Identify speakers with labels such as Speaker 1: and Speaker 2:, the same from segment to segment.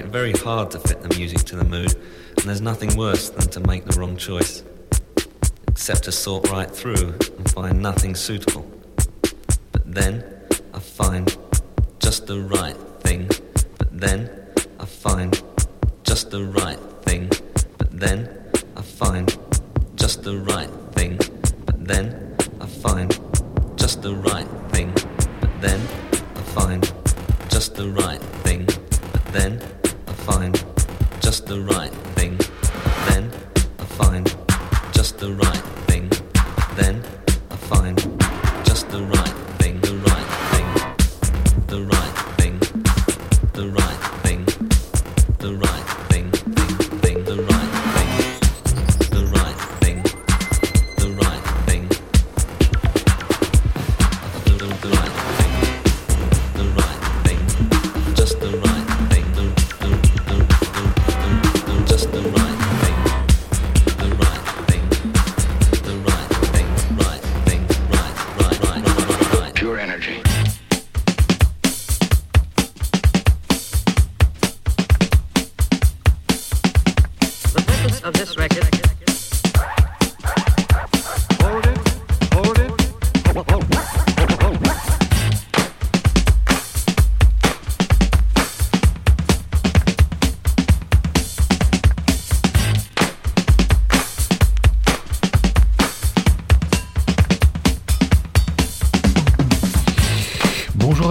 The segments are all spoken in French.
Speaker 1: it very hard to fit the music to the mood, and there's nothing worse than to make the wrong choice. Except to sort right through and find nothing suitable. But then I find just the right thing. But then I find just the right thing. But then I find just the right thing. But then I find just the right The right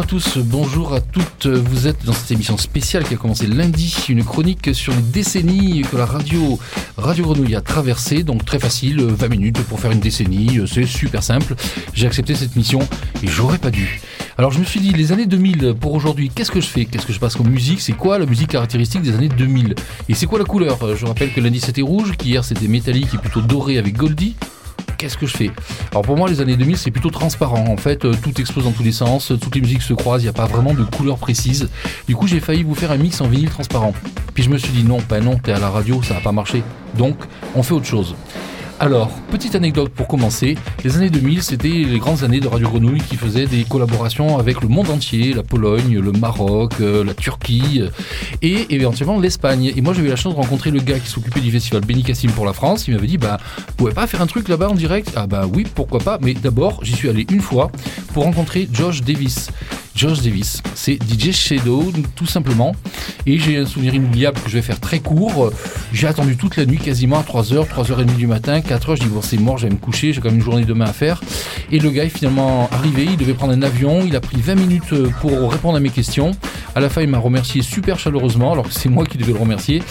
Speaker 2: tous, bonjour à toutes. Vous êtes dans cette émission spéciale qui a commencé lundi, une chronique sur les décennies que la radio Radio Grenouille a traversées. Donc très facile, 20 minutes pour faire une décennie, c'est super simple. J'ai accepté cette mission et j'aurais pas dû. Alors je me suis dit, les années 2000 pour aujourd'hui, qu'est-ce que je fais? Qu'est-ce que je passe comme musique? C'est quoi la musique caractéristique des années 2000 Et c'est quoi la couleur? Je rappelle que lundi c'était rouge, qu'hier c'était métallique et plutôt doré avec Goldie qu'est-ce que je fais? Alors pour moi, les années 2000, c'est plutôt transparent. En fait, euh, tout explose dans tous les sens, toutes les musiques se croisent, il n'y a pas vraiment de couleur précise. Du coup, j'ai failli vous faire un mix en vinyle transparent. Puis je me suis dit non, ben non, t'es à la radio, ça va pas marcher. Donc, on fait autre chose. Alors, petite anecdote pour commencer. Les années 2000, c'était les grandes années de Radio Grenouille qui faisaient des collaborations avec le monde entier, la Pologne, le Maroc, euh, la Turquie euh, et éventuellement l'Espagne. Et moi, j'avais la chance de rencontrer le gars qui s'occupait du festival Benny Cassim pour la France. Il m'avait dit, bah, vous pouvez pas faire un truc là-bas en direct? Ah bah oui, pourquoi pas. Mais d'abord, j'y suis allé une fois pour rencontrer Josh Davis. Josh Davis, c'est DJ Shadow tout simplement. Et j'ai un souvenir inoubliable que je vais faire très court. J'ai attendu toute la nuit, quasiment à 3h, 3h30 du matin, 4h, je dis bon c'est mort, je me coucher, j'ai quand même une journée demain à faire. Et le gars est finalement arrivé, il devait prendre un avion, il a pris 20 minutes pour répondre à mes questions. À la fin, il m'a remercié super chaleureusement, alors que c'est moi qui devais le remercier.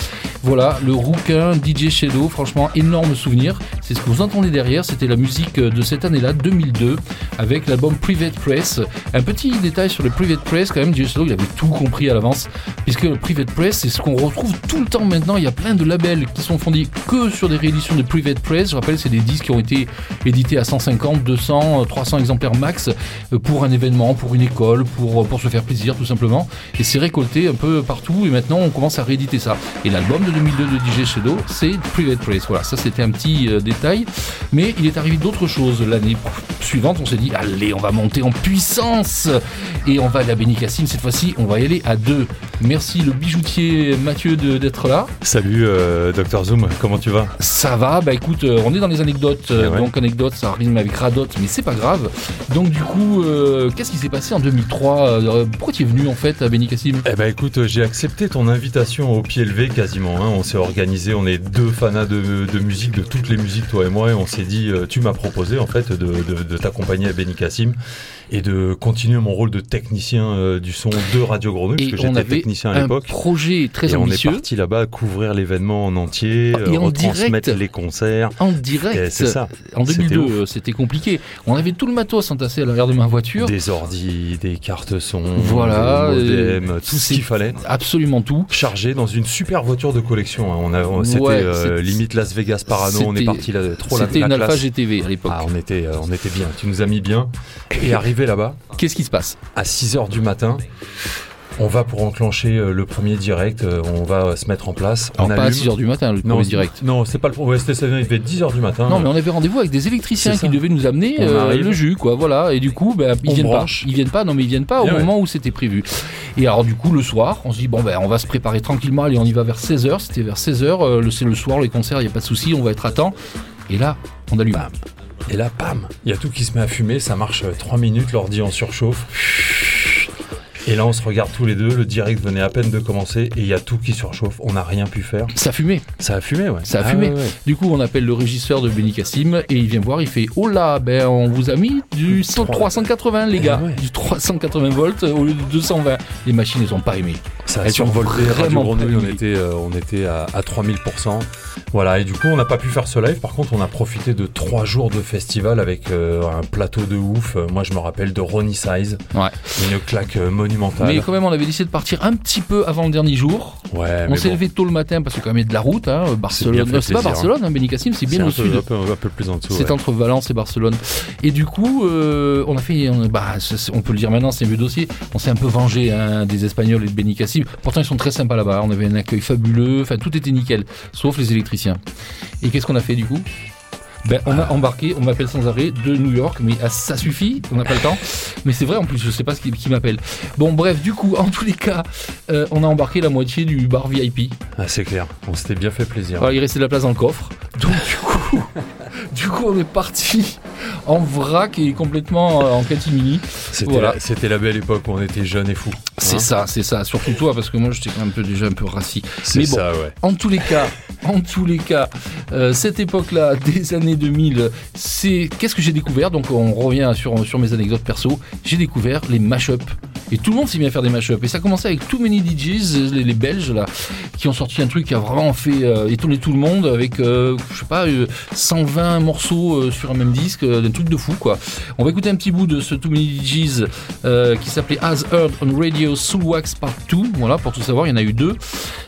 Speaker 2: Voilà, le rouquin DJ Shadow, franchement, énorme souvenir. C'est ce que vous entendez derrière, c'était la musique de cette année-là, 2002, avec l'album Private Press. Un petit détail sur le Private Press, quand même, Shadow, il avait tout compris à l'avance, puisque le Private Press, c'est ce qu'on retrouve tout le temps maintenant. Il y a plein de labels qui sont fondés que sur des rééditions de Private Press. Je rappelle, c'est des disques qui ont été édités à 150, 200, 300 exemplaires max euh, pour un événement, pour une école, pour, pour se faire plaisir, tout simplement. Et c'est récolté un peu partout, et maintenant, on commence à rééditer ça. Et l'album de 2002 de DJ Shadow, c'est Private Press. Voilà, ça c'était un petit euh, détail. Mais il est arrivé d'autres choses l'année suivante. On s'est dit, allez, on va monter en puissance et on va aller à Benicassim. Cette fois-ci, on va y aller à deux. Merci le bijoutier Mathieu d'être là.
Speaker 3: Salut euh, Dr Zoom, comment tu vas?
Speaker 2: Ça va, bah écoute, euh, on est dans les anecdotes.
Speaker 3: Eh ouais.
Speaker 2: Donc anecdote, ça rime avec radote, mais c'est pas grave. Donc du coup, euh, qu'est-ce qui s'est passé en 2003 Euh, Pourquoi tu es venu en fait à Benicassim
Speaker 3: Eh ben écoute, j'ai accepté ton invitation au pied levé quasiment. hein. On s'est organisé, on est deux fanas de, de musique, de toutes les musiques, toi et moi, et on s'est dit, tu m'as proposé en fait de, de- de t'accompagner à Benny Kassim et de continuer mon rôle de technicien euh, du son de Radio Grenouille,
Speaker 2: Et
Speaker 3: parce que j'étais technicien à
Speaker 2: un
Speaker 3: l'époque.
Speaker 2: projet très
Speaker 3: Et on est parti là-bas couvrir l'événement en entier,
Speaker 2: Et
Speaker 3: euh,
Speaker 2: en
Speaker 3: retransmettre
Speaker 2: direct.
Speaker 3: les concerts.
Speaker 2: En direct,
Speaker 3: c'est ça.
Speaker 2: en
Speaker 3: C'était
Speaker 2: 2002,
Speaker 3: ouf.
Speaker 2: euh, c'était compliqué. On avait tout le matos entassé à l'arrière de ma voiture.
Speaker 3: Des ordis, des cartes son,
Speaker 2: Voilà,
Speaker 3: des modems, tout ce qu'il fallait.
Speaker 2: Absolument tout.
Speaker 3: chargé dans une super voiture de collection. hein. On a, c'était
Speaker 2: Ouais,
Speaker 3: euh, limite Las Vegas Parano. On est parti là, trop la,
Speaker 2: C'était une Alpha. GTV à l'époque.
Speaker 3: Ah, on était, on était bien. Tu nous as mis bien. Et arrivé là-bas,
Speaker 2: Qu'est-ce qui se passe
Speaker 3: à 6 h du matin, On va pour enclencher euh, le premier direct, euh, on va se mettre en place.
Speaker 2: Alors
Speaker 3: on
Speaker 2: pas à
Speaker 3: allume.
Speaker 2: 6h du matin, le
Speaker 3: Non,
Speaker 2: premier direct.
Speaker 3: Non, c'est pas le premier. Ouais, c'était il devait être 10h du matin.
Speaker 2: Non, mais on avait rendez-vous avec des électriciens qui devaient nous amener euh, le jus, quoi. Voilà. Et du coup, ben, ils
Speaker 3: On
Speaker 2: viennent
Speaker 3: branche.
Speaker 2: pas. Ils viennent pas. Non, mais ils viennent pas au
Speaker 3: ouais.
Speaker 2: moment où c'était prévu. Et alors, du coup, le soir, on se dit bon ben, on va se préparer tranquillement. Allez, on y va vers 16h. C'était vers 16h. euh, le- c'est le soir, les concerts. Il y a pas de souci. On va être à temps. Et là, on allume.
Speaker 3: Bam. Et là, pam, il y a tout qui se met à fumer, ça marche 3 minutes, l'ordi en surchauffe. Et là, on se regarde tous les deux, le direct venait à peine de commencer et il y a tout qui surchauffe, on n'a rien pu faire.
Speaker 2: Ça fumait.
Speaker 3: Ça a fumé, ouais.
Speaker 2: Ça a
Speaker 3: Ah,
Speaker 2: fumé.
Speaker 3: ouais, ouais.
Speaker 2: Du coup, on appelle le régisseur de Benny Cassim et il vient voir. Il fait Oh là, ben on vous a mis du 100 380 les
Speaker 3: Eh
Speaker 2: gars,
Speaker 3: ouais.
Speaker 2: du 380 volts au lieu de 220. Les machines, elles ont pas aimé.
Speaker 3: Ça a Radio Grenouille, on était, euh, on était à, à 3000%. Voilà, et du coup, on n'a pas pu faire ce live. Par contre, on a profité de 3 jours de festival avec euh, un plateau de ouf. Euh, Moi, je me rappelle de Ronnie Size,
Speaker 2: Ouais.
Speaker 3: une claque euh, monumentale.
Speaker 2: Mais quand même, on avait décidé de partir un petit peu avant le dernier jour.
Speaker 3: ouais,
Speaker 2: on s'est
Speaker 3: bon,
Speaker 2: levé tôt le matin parce que quand même il y a de la route. Hein, Barcelone. Non, c'est pas
Speaker 3: plaisir,
Speaker 2: Barcelone, hein, Benny Cassim, c'est bien
Speaker 3: c'est
Speaker 2: au
Speaker 3: un peu,
Speaker 2: sud.
Speaker 3: un peu- un peu plus en dessous.
Speaker 2: C'est
Speaker 3: ouais.
Speaker 2: entre Valence et Barcelone. Et du coup, euh, on a fait, on, bah, on peut le dire maintenant, c'est un vieux dossier. On s'est un peu vengé hein, des Espagnols et de Benny Pourtant, ils sont très sympas là-bas. On avait un accueil fabuleux. Enfin, tout était nickel, sauf les électriciens. Et qu'est-ce qu'on a fait du coup? Ben, on a embarqué, on m'appelle sans arrêt de New York, mais ah, ça suffit, on n'a pas le temps. Mais c'est vrai en plus, je sais pas ce qui, qui m'appelle. Bon, bref, du coup, en tous les cas, euh, on a embarqué la moitié du bar VIP.
Speaker 3: Ah, c'est clair, on s'était bien fait plaisir.
Speaker 2: Alors, il restait de la place dans le coffre. Donc, du coup, du coup on est parti en vrac et complètement euh, en catimini.
Speaker 3: C'était
Speaker 2: Voilà.
Speaker 3: la, c'était la belle époque où on était jeunes et fous.
Speaker 2: C'est
Speaker 3: Hein
Speaker 2: ça, c'est ça. Surtout toi, parce que moi, j'étais quand même un peu, déjà un peu rassis.
Speaker 3: C'est
Speaker 2: Mais bon.
Speaker 3: ça, ouais.
Speaker 2: En tous les cas, en tous les cas, euh, cette époque-là, des années 2000, c'est qu'est-ce que j'ai découvert? Donc, on revient sur, sur mes anecdotes perso. J'ai découvert les mash-up. Et tout le monde s'est mis à faire des mash-up. Et ça a commencé avec Too Many DJs, les, les Belges, là, qui ont sorti un truc qui a vraiment fait euh, étonner tout le monde avec, euh, je sais pas, euh, 120 morceaux euh, sur un même disque, euh, un truc de fou, quoi. On va écouter un petit bout de ce Too Many DJs euh, qui s'appelait As Heard on Radio Soul Wax Part 2. Voilà, pour tout savoir, il y en a eu deux.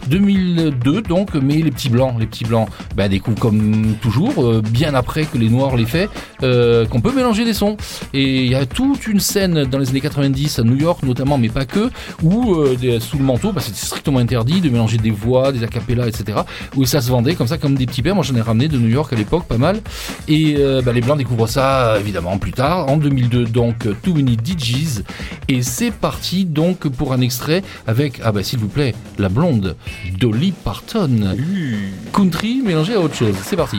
Speaker 2: 2002 donc, mais les petits blancs, les petits blancs, bah, découvrent comme toujours, euh, bien après que les noirs l'aient fait, euh, qu'on peut mélanger des sons. Et il y a toute une scène dans les années 90 à New York notamment, mais pas que, où euh, des- sous le manteau, bah, c'était strictement interdit de mélanger des voix, des acapellas, etc. Où ça se vendait comme ça, comme des petits pains. Moi j'en ai ramené de New York à l'époque, pas mal. Et euh, bah, les blancs découvrent ça évidemment plus tard, en 2002 donc, euh, Too Many DJs. Et c'est parti donc pour un extrait avec, ah bah s'il vous plaît, la blonde Dolly Parton. Country mélangé à autre chose. C'est parti.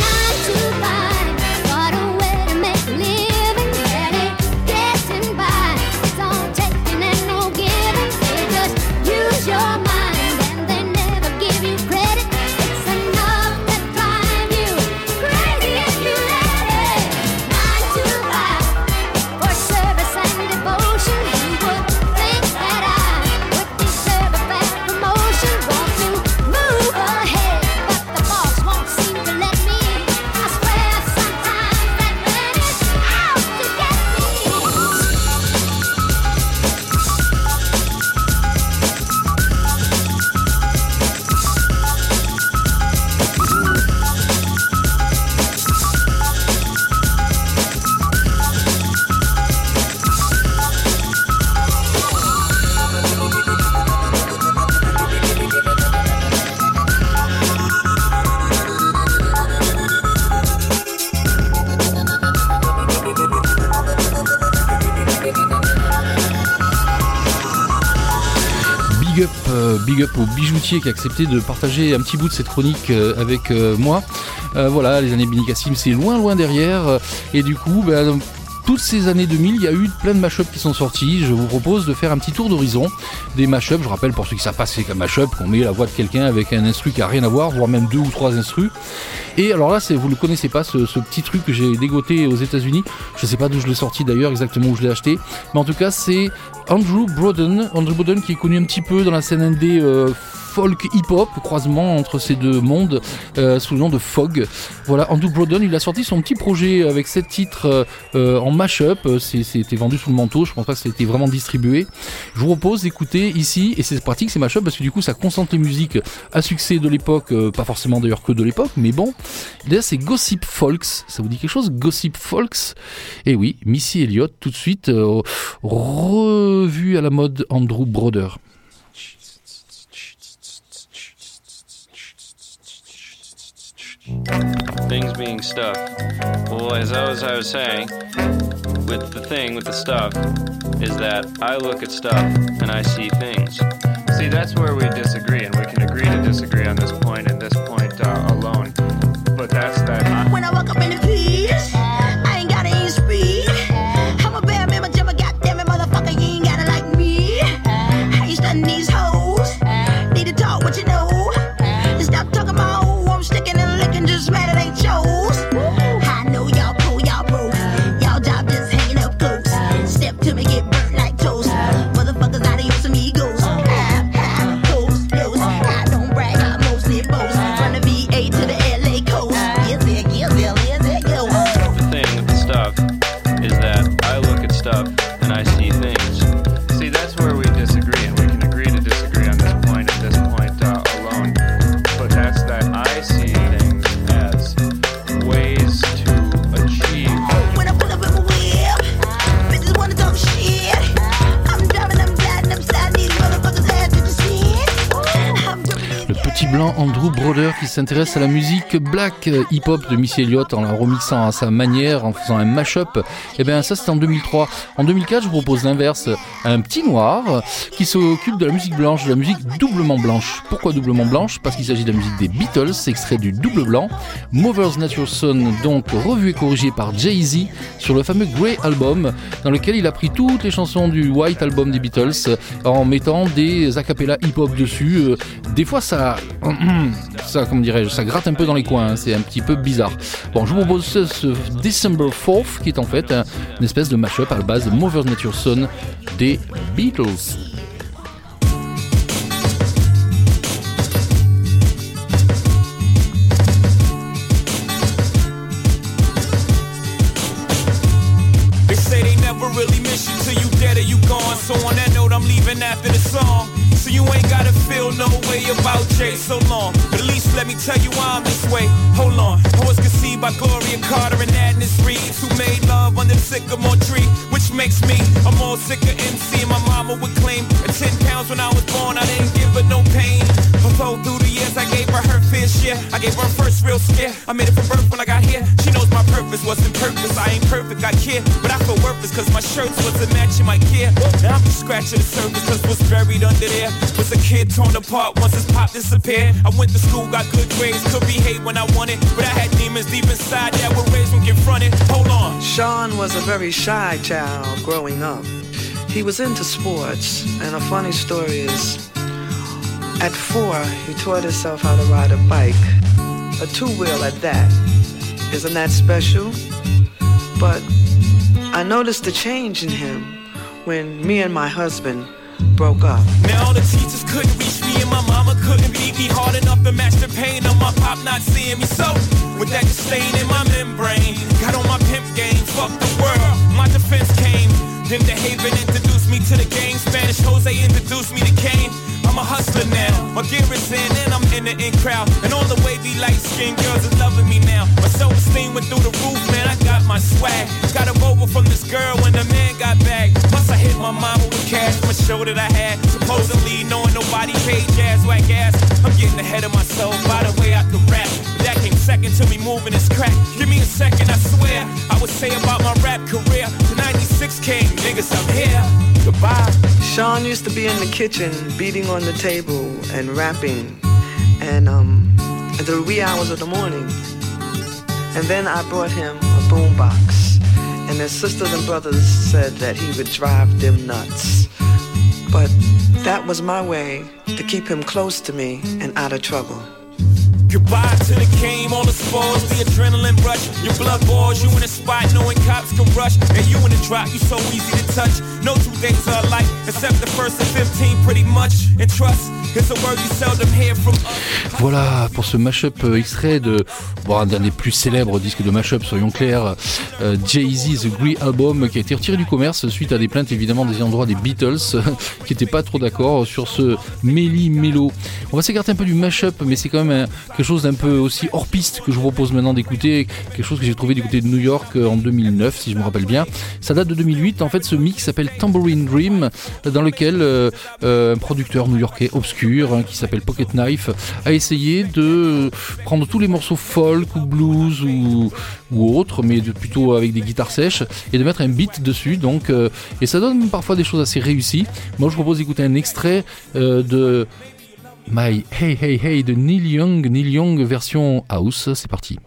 Speaker 2: au bijoutier qui a accepté de partager un petit bout de cette chronique euh, avec euh, moi. Euh, voilà, les années Benny Cassim, c'est loin, loin derrière. Et du coup, ben, toutes ces années 2000, il y a eu plein de mashups qui sont sortis. Je vous propose de faire un petit tour d'horizon des mashups. Je rappelle pour ceux qui savent pas c'est qu'un mashup, qu'on met la voix de quelqu'un avec un instru qui a rien à voir, voire même deux ou trois instrus. Et alors là, vous ne connaissez pas ce, petit truc que j'ai dégoté aux États-Unis. Je sais pas d'où je l'ai sorti d'ailleurs, exactement où je l'ai acheté. Mais en tout cas, c'est Andrew Broden. Andrew Broden qui est connu un petit peu dans la scène indé euh, folk hip-hop, croisement entre ces deux mondes, euh, sous le nom de Fog. Voilà, Andrew Broden, il a sorti son petit projet avec sept titres euh, euh, en mash-up. C'est- C'était vendu sous le manteau, je pense pas que été vraiment distribué. Je vous propose d'écouter ici, et c'est pratique ces mash-up parce que du coup ça concentre les musiques à succès de l'époque, pas forcément d'ailleurs que de l'époque, mais bon. D'ailleurs c'est Gossip Folks, ça vous dit quelque chose Gossip Folks? Et oui, Missy Elliott tout de suite, revu à la mode Andrew Broder.
Speaker 4: Things being stuff. Well, as I was, I was saying, with the thing, with the stuff, is that I look at stuff and I see things. See, that's where we disagree, and
Speaker 2: s'intéresse à la musique black euh, hip-hop de Missy Elliott en la remixant à sa manière, en faisant un mash-up. Et bien ça c'était en 2003. En 2004 je vous propose l'inverse, un petit noir qui s'occupe de la musique blanche, de la musique doublement blanche. Pourquoi doublement blanche? Parce qu'il s'agit de la musique des Beatles, extrait du double blanc. Mother's Natural Son, donc revu et corrigé par Jay-Z sur le fameux Grey Album, dans lequel il a pris toutes les chansons du White Album des Beatles en mettant des acapellas hip-hop dessus. Euh, Des fois ça, ça comment dirais-je, ça gratte un peu dans les coins, hein, c'est un petit peu bizarre. Bon, je vous propose ce, ce December 4th qui est en fait un- une espèce de mashup à la base de Mother's Natural Son des Beatles.
Speaker 5: So on that note, I'm leaving after the song. So you ain't gotta feel no way about Jay so long. Let me tell you why I'm this way. Hold on. I was conceived by Gloria Carter and Agnes Reeves, who made love under the sycamore tree, which makes me a more sicker MC. My mama would claim at 10 pounds when I was born, I didn't her I gave her first real scare. I made it for birth when I got here. She knows my purpose wasn't purpose. I ain't perfect, I care, but I feel worthless cause my shirts wasn't matching my gear. Now I'm just scratching the surface cause what's buried under there was a kid torn apart once his pop disappeared. I went to school, got good grades, could behave when I wanted, but I had demons deep inside that were raised when confronted. Hold on.
Speaker 6: Sean was a very shy child growing up. He was into sports, and a funny story is at four, he taught himself how to ride a bike, a two wheel at that. Isn't that special? But I noticed a change in him when me and my husband broke up.
Speaker 5: Now all the teachers couldn't reach me and my mama couldn't beat me hard enough to match the pain of my pop not seeing me. So with that disdain in my membrane, got on my pimp game, fuck the world. My defense came. Then the Haven introduced me to the game. Spanish Jose introduced me to Kane. I'm a hustler now. My gear is in and I'm in the in crowd. And all the wavy light skinned girls are loving me now. My self esteem went through the roof, man. I got my swag. Got a over from this girl when the man got back. Plus I hit my mama with cash from a show that I had. Supposedly knowing nobody paid jazz whack ass. I'm getting ahead of myself by the way I could rap. That came second to me moving this crack. Give me a second, I swear. I would say about my rap career. The 96 came, niggas, I'm here. Goodbye.
Speaker 6: Sean used to be in the kitchen beating on the table and rapping and um at the wee hours of the morning. And then I brought him a boombox. And his sisters and brothers said that he would drive them nuts. But that was my way to keep him close to me and out of trouble.
Speaker 5: Goodbye to the game, all the spoils, the adrenaline rush. Your blood boils, you in a spot knowing cops can rush. And you in a drop, you so easy to touch. No two days are alike, except the verse of 15 pretty much. And trust is a word you seldom hear from us.
Speaker 2: Voilà pour ce mashup euh, extrait de bon, un des plus célèbres disques de mashup, soyons clairs, euh, Jay-Z The Album, qui a été retiré du commerce suite à des plaintes évidemment des endroits des Beatles, qui n'étaient pas trop d'accord sur ce Melly Mello. On va s'écarter un peu du mashup, mais c'est quand même un- quelque chose d'un peu aussi hors piste que je vous propose maintenant d'écouter, quelque chose que j'ai trouvé du côté de New York euh, en 2009, si je me rappelle bien. Ça date de 2008. En fait, ce mix s'appelle Tambourine Dream, dans lequel euh, euh, un producteur new-yorkais obscur hein, qui s'appelle Pocket Knife a essayé de prendre tous les morceaux folk ou blues ou, ou autres, mais plutôt avec des guitares sèches et de mettre un beat dessus. Donc, et ça donne parfois des choses assez réussies. Moi, je vous propose d'écouter un extrait de My Hey Hey Hey de Neil Young, Neil Young version house. C'est parti.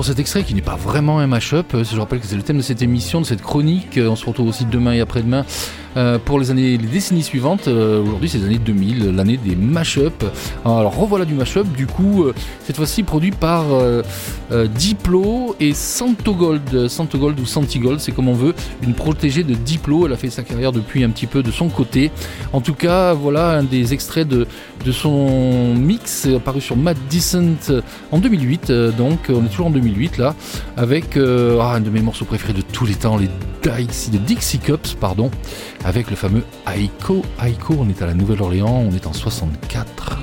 Speaker 2: Pour cet extrait qui n'est pas vraiment un mash-up. Euh, Je rappelle que c'est le thème de cette émission, de cette chronique. Euh, On se retrouve aussi demain et après-demain euh, pour les années, les décennies suivantes. Euh, Aujourd'hui, c'est les années 2000, l'année des mash-up. Alors revoilà du mash-up. Du coup, euh, cette fois-ci produit par Diplo et Santogold. Santogold ou Santigold, c'est comme on veut. Une protégée de Diplo. Elle a fait sa carrière depuis un petit peu de son côté. En tout cas, voilà un des extraits de, de son mix paru sur Mad Decent en 2008. euh, donc, on est toujours en 2008 là, avec ah, un de mes morceaux préférés de tous les temps, les les Dixie Cups, pardon, avec le fameux Aiko. Aiko, on est à la Nouvelle-Orléans, on est en 64.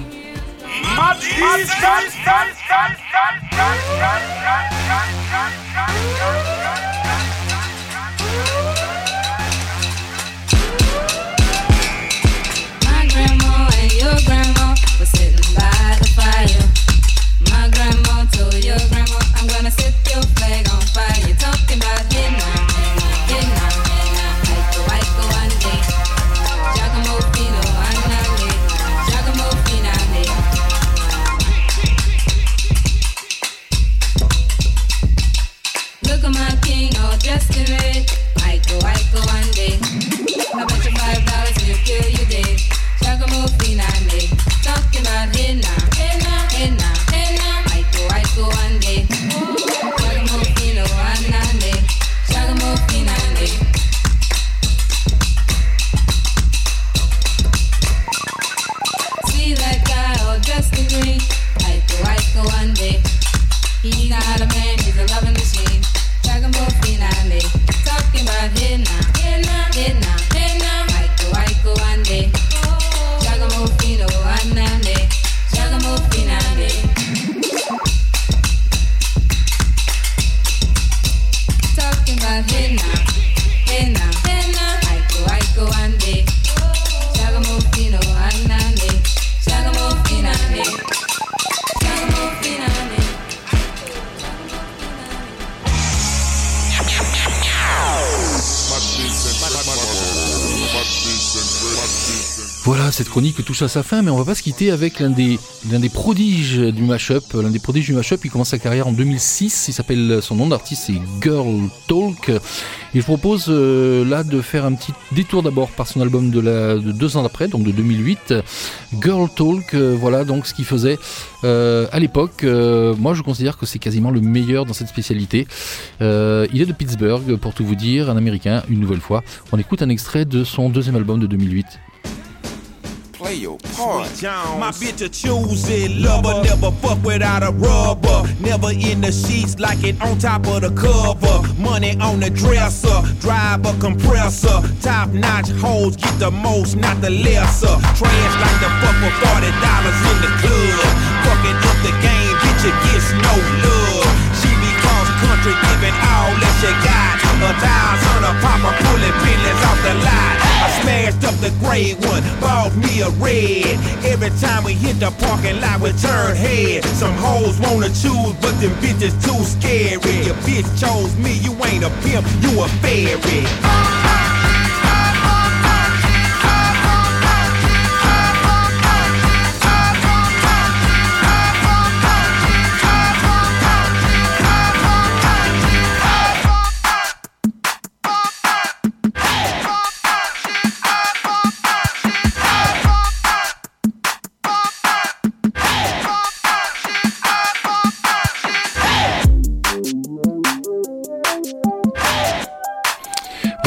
Speaker 2: Touche à sa fin, mais on va pas se quitter avec l'un des, l'un des prodiges du mashup. L'un des prodiges du mashup, il commence sa carrière en 2006. Il s'appelle, son nom d'artiste, c'est Girl Talk. Et je propose euh, là de faire un petit détour d'abord par son album de, la, de deux ans après, donc de 2008. Girl Talk, euh, voilà donc ce qu'il faisait euh, à l'époque. Moi, je considère que c'est quasiment le meilleur dans cette spécialité. Il est de Pittsburgh, pour tout vous dire, un américain, une nouvelle fois. On écoute un extrait de son deuxième album de 2008.
Speaker 7: Play your part. My bitch a choose it, lover, never fuck without a rubber. Never in the sheets like it on top of the cover. Money on the dresser, drive a compressor. Top notch hoes get the most, not the lesser. Trash like the fuck for forty dollars in the club. Fucking up the game, bitch, it gets no love. She be cross country, giving all smashed up the gray one, bought me a red. Every time we hit the parking lot, we turn head. Some hoes wanna choose, but them bitches too scary. Your bitch chose me, you ain't a pimp, you a fairy.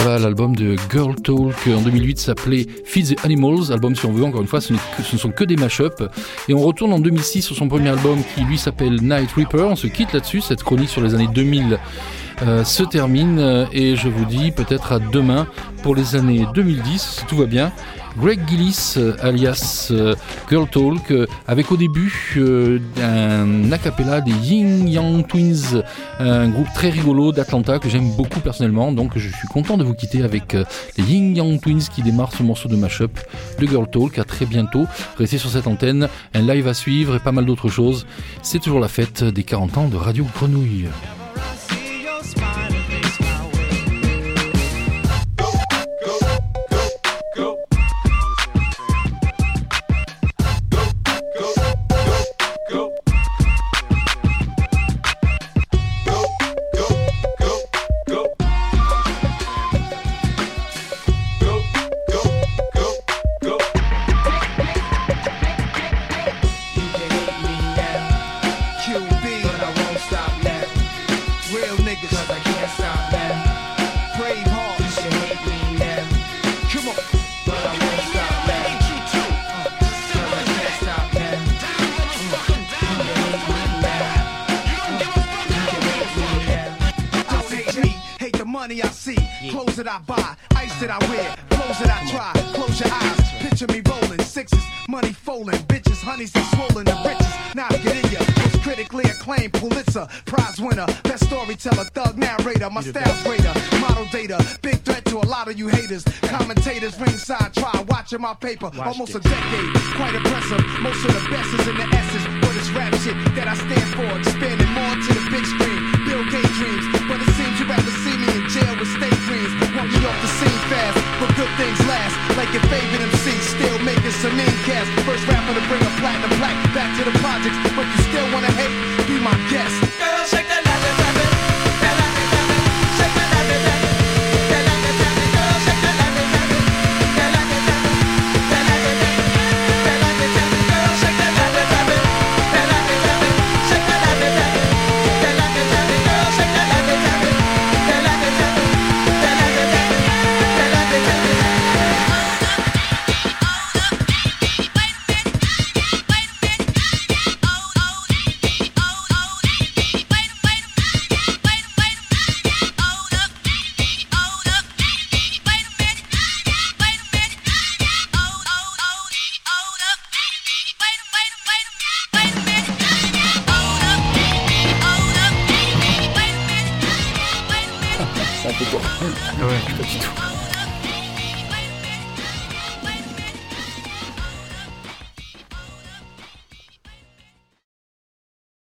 Speaker 2: Voilà, l'album de Girl Talk en 2008 s'appelait Feed the Animals. Album, si on veut, encore une fois, ce, ne sont que des mashups. Et on retourne en 2006 sur son premier album qui, lui, s'appelle Night Reaper. On se quitte là-dessus. Cette chronique sur les années 2000 euh, se termine. Et je vous dis peut-être à demain pour les années 2010, si tout va bien. Greg Gillis, euh, alias euh, Girl Talk, euh, avec au début un a cappella des Yin Yang Twins, un groupe très rigolo d'Atlanta que j'aime beaucoup personnellement. Donc je suis content de vous quitter avec les Yin Yang Twins qui démarrent ce morceau de mashup de Girl Talk. À très bientôt. Restez sur cette antenne, un live à suivre et pas mal d'autres choses. C'est toujours la fête des 40 ans de Radio Grenouille.
Speaker 7: Money folding, bitches, honeys and swollen the riches. Now get in ya, most critically acclaimed Pulitzer Prize winner, best storyteller, thug narrator, my style's greater, model data, big threat to a lot of you haters. Commentators ringside, try watching my paper, almost a decade, quite impressive. Most of the best is in the essence, but it's rap shit that I stand for, expanding more to the big screen. Bill Gates dreams, but it seems you'd rather see me in jail with state dreams. Want me off the scene fast, but good things last. Like your favorite MC, still making some incast. First rapper to bring a platinum plaque back to the projects, but you still wanna hate? Be my guest. Girl, shake